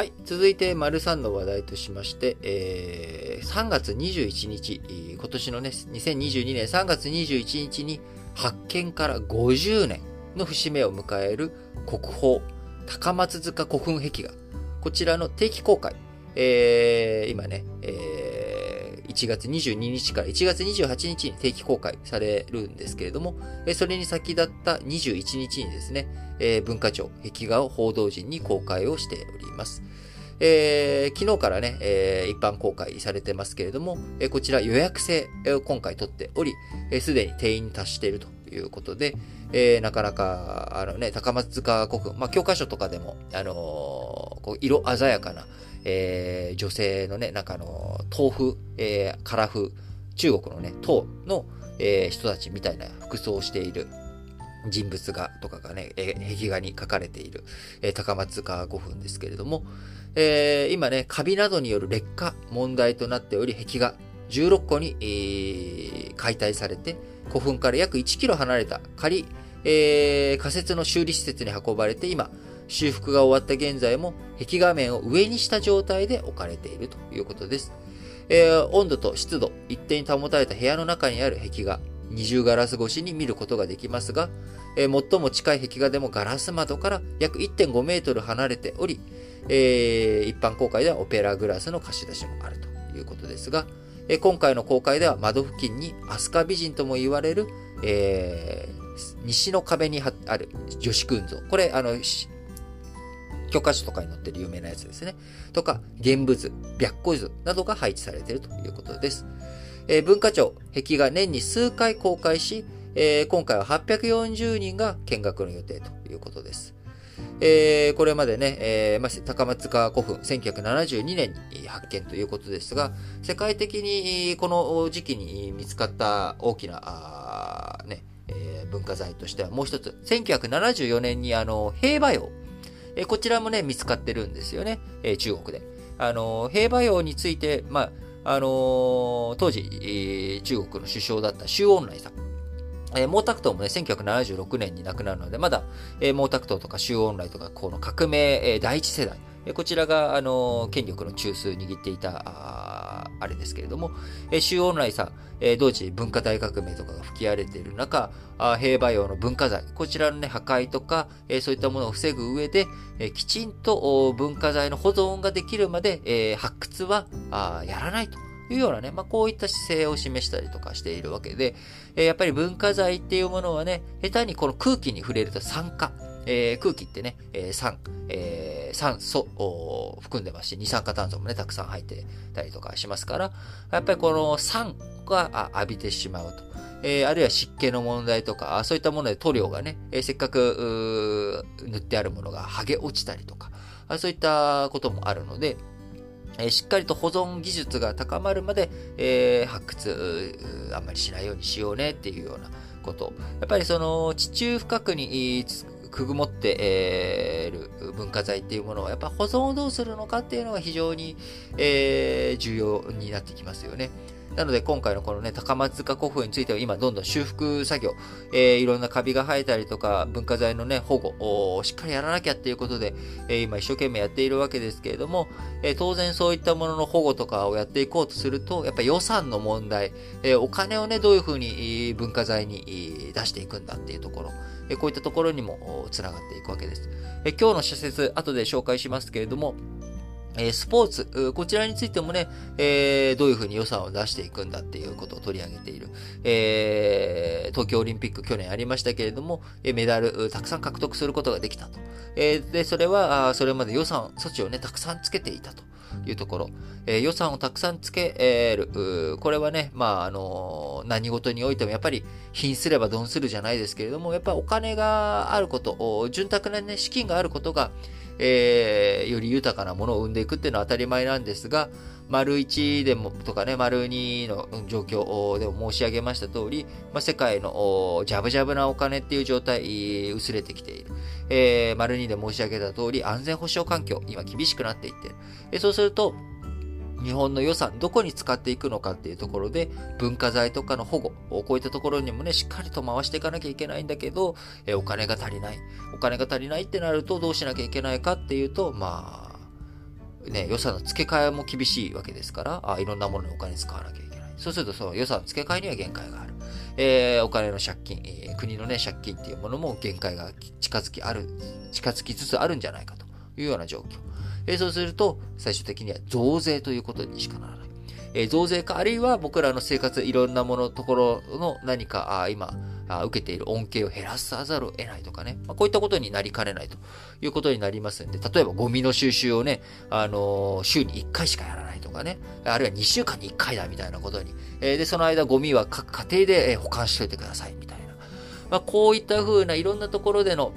はい。続いて、丸三の話題としまして、えー、3月21日、今年のね、2022年3月21日に発見から50年の節目を迎える国宝、高松塚古墳壁画。こちらの定期公開。えー、今ね、えー、1月22日から1月28日に定期公開されるんですけれども、それに先立った21日にですね、文化庁壁画を報道陣に公開をしております。えー、昨日からね、えー、一般公開されてますけれども、えー、こちら予約制を今回取っており、す、で、に定員に達しているということで、え、なかなか、あのね、高松塚古墳、まあ、教科書とかでも、あの、こう色鮮やかな、えー、女性のね、なんかの、豆腐、えー、カラフ、中国のね、唐の、えー、人たちみたいな服装をしている人物画とかがね、え、壁画に書かれている、え、高松塚古墳ですけれども、えー、今ね、カビなどによる劣化問題となっており、壁画16個に、えー、解体されて、古墳から約1キロ離れた仮、えー、仮設の修理施設に運ばれて今、修復が終わった現在も壁画面を上にした状態で置かれているということです。えー、温度と湿度一定に保たれた部屋の中にある壁画、二重ガラス越しに見ることができますが、えー、最も近い壁画でもガラス窓から約1.5メートル離れており、えー、一般公開ではオペラグラスの貸し出しもあるということですが、え、今回の公開では窓付近に飛鳥美人とも言われる、えー、西の壁にある女子群像。これ、あの、教科書とかに載ってる有名なやつですね。とか、現物、白虎図などが配置されているということです。えー、文化庁、壁が年に数回公開し、えー、今回は840人が見学の予定ということです。えー、これまでね、えーまあ、高松塚古墳、1972年に発見ということですが、世界的にこの時期に見つかった大きな、あねえー、文化財としてはもう一つ、1974年にあの平和洋、えー、こちらもね、見つかってるんですよね、えー、中国で。あの兵馬俑について、まああのー、当時、えー、中国の首相だった周恩来さん。えー、毛沢東もね、1976年に亡くなるので、まだ、えー、毛沢東とか周恩来とか、この革命、えー、第一世代、え、こちらが、あの、権力の中枢握っていた、あれですけれども、えー、周恩来さん、えー、同時文化大革命とかが吹き荒れている中、あ平和用の文化財、こちらのね、破壊とか、えー、そういったものを防ぐ上で、えー、きちんと文化財の保存ができるまで、えー、発掘はあやらないと。いうようなね、まあ、こういった姿勢を示したりとかしているわけで、えー、やっぱり文化財っていうものはね、下手にこの空気に触れると酸化、えー、空気ってね、えー、酸、えー、酸素を含んでますし、二酸化炭素もね、たくさん入ってたりとかしますから、やっぱりこの酸が浴びてしまうと。えー、あるいは湿気の問題とか、そういったもので塗料がね、えー、せっかく塗ってあるものが剥げ落ちたりとか、そういったこともあるので、えー、しっかりと保存技術が高まるまで、えー、発掘あんまりしないようにしようねっていうようなこと。やっぱりその地中深くにくぐもってえー、る文化財っていうものは、やっぱ保存をどうするのかっていうのが非常に、えー、重要になってきますよね。なので今回のこのね、高松塚古墳については今どんどん修復作業、えー、いろんなカビが生えたりとか、文化財のね、保護をしっかりやらなきゃっていうことで、えー、今一生懸命やっているわけですけれども、えー、当然そういったものの保護とかをやっていこうとすると、やっぱ予算の問題、えお金をね、どういうふうに文化財に出していくんだっていうところ、えこういったところにもつながっていくわけです。え今日の社説、後で紹介しますけれども、えスポーツ、こちらについてもね、えー、どういうふうに予算を出していくんだっていうことを取り上げている。えー、東京オリンピック去年ありましたけれども、メダルたくさん獲得することができたと。えー、で、それは、それまで予算、措置をね、たくさんつけていたと。いうところ、えー、予算をたくさんつける。これはね、まあ、あの何事においてもやっぱり貧すれば鈍するじゃないですけれども、やっぱお金があること、潤沢なね、資金があることが、えー、より豊かなものを生んでいくっていうのは当たり前なんですが、丸1でもとかね、丸2の状況でも申し上げました通り、まあ、世界のジャブジャブなお金っていう状態、薄れてきている。えー、丸2で申し上げた通り、安全保障環境、今厳しくなっていってる。えそうすると、日本の予算、どこに使っていくのかっていうところで、文化財とかの保護、こういったところにもね、しっかりと回していかなきゃいけないんだけど、えお金が足りない。お金が足りないってなると、どうしなきゃいけないかっていうと、まあ、ね、予算の付け替えも厳しいわけですから、あいろんなものにお金使わなきゃいけない。そうすると、その予算の付け替えには限界がある。えー、お金の借金、えー、国のね、借金っていうものも限界が近づきある、近づきつつあるんじゃないかというような状況。えー、そうすると、最終的には増税ということにしかならない。えー、増税か、あるいは僕らの生活、いろんなもの、ところの何か、あ今、あ受けている恩恵を減らさざるを得ないとかね、まあ、こういったことになりかねないと。いうことになりますんで、例えばゴミの収集をね、あのー、週に1回しかやらないとかね、あるいは2週間に1回だみたいなことに、えー、で、その間ゴミは各家庭でえ保管しといてくださいみたいな、まあ、こういった風ないろんなところでの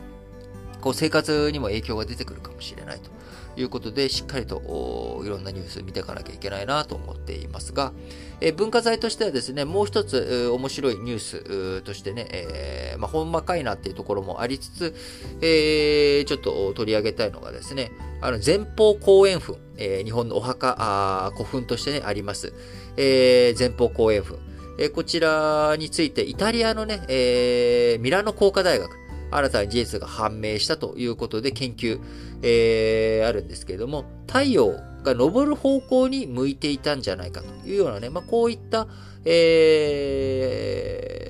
こう生活にも影響が出てくるかもしれないということで、しっかりといろんなニュース見ていかなきゃいけないなと思っていますが、え文化財としてはですね、もう一つ、面白いニュースとしてね、えー、まあ、ほんまかいなっていうところもありつつ、えー、ちょっと取り上げたいのがですね、あの前方後円墳、えー、日本のお墓あ、古墳としてね、あります。えー、前方後円墳。えー、こちらについて、イタリアのね、えー、ミラノ工科大学、新たに事実が判明したということで研究、えー、あるんですけれども、太陽が昇る方向に向いていたんじゃないかというようなね、まあ、こういった、え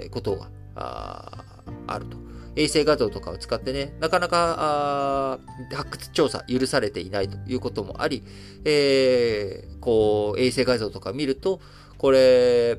ー、ことがああると。衛星画像とかを使ってね、なかなか発掘調査許されていないということもあり、えー、こう、衛星画像とか見ると、これ、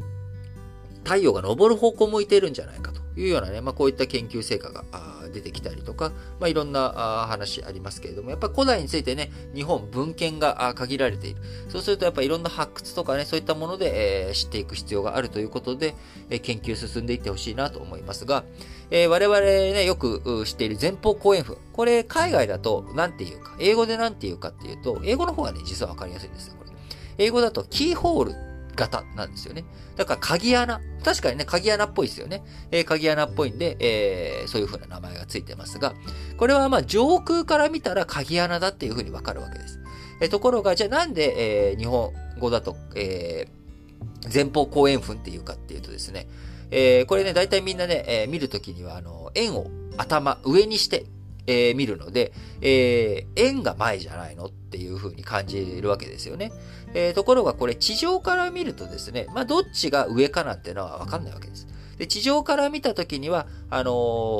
太陽が昇る方向向いているんじゃないかというようなね、まあ、こういった研究成果が出てきたりとか、まあ、いろんな話ありますけれども、やっぱ古代についてね、日本文献が限られている。そうするとやっぱいろんな発掘とかね、そういったもので、え、知っていく必要があるということで、え、研究進んでいってほしいなと思いますが、え、我々ね、よく知っている前方後円墳。これ海外だと何て言うか、英語で何て言うかっていうと、英語の方がね、実はわかりやすいんですよ、これ。英語だとキーホール型なんですよね。だから鍵穴。確かにね、鍵穴っぽいですよね。えー、鍵穴っぽいんで、えー、そういう風な名前がついてますが、これはまあ上空から見たら鍵穴だっていう風にわかるわけです。えー、ところが、じゃあなんで、え、日本語だと、え、前方後円墳っていうかっていうとですね、え、これね、大体みんなね、え、見るときには、あの、円を頭、上にして、えー、見るので、えー、円が前じゃないのっていう風に感じるわけですよね。えー、ところがこれ地上から見るとですね、まあどっちが上かなんてのはわかんないわけです。で、地上から見たときには、あのー、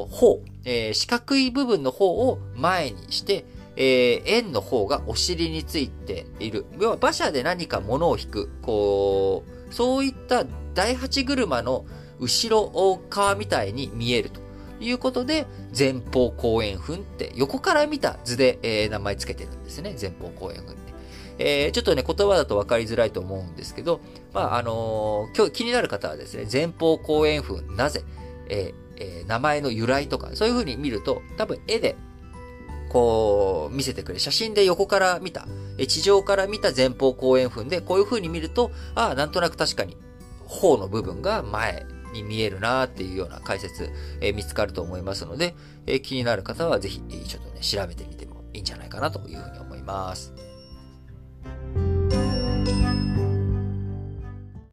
方、えー、四角い部分の方を前にして、えー、円の方がお尻についている。要は馬車で何か物を引く、こう、そういった第八車の後ろ側みたいに見えるということで、前方後円墳って横から見た図で、えー、名前つけてるんですね。前方後円墳って。えー、ちょっとね、言葉だと分かりづらいと思うんですけど、まあ、あのー、今日気になる方はですね、前方後円墳、なぜ、ええー、名前の由来とか、そういう風に見ると、多分絵で、こう、見せてくれ。写真で横から見た、地上から見た前方後円墳で、こういう風に見ると、ああ、なんとなく確かに、方の部分が前に見えるなっていうような解説、えー、見つかると思いますので、えー、気になる方はぜひ、ちょっとね、調べてみてもいいんじゃないかなというふうに思います。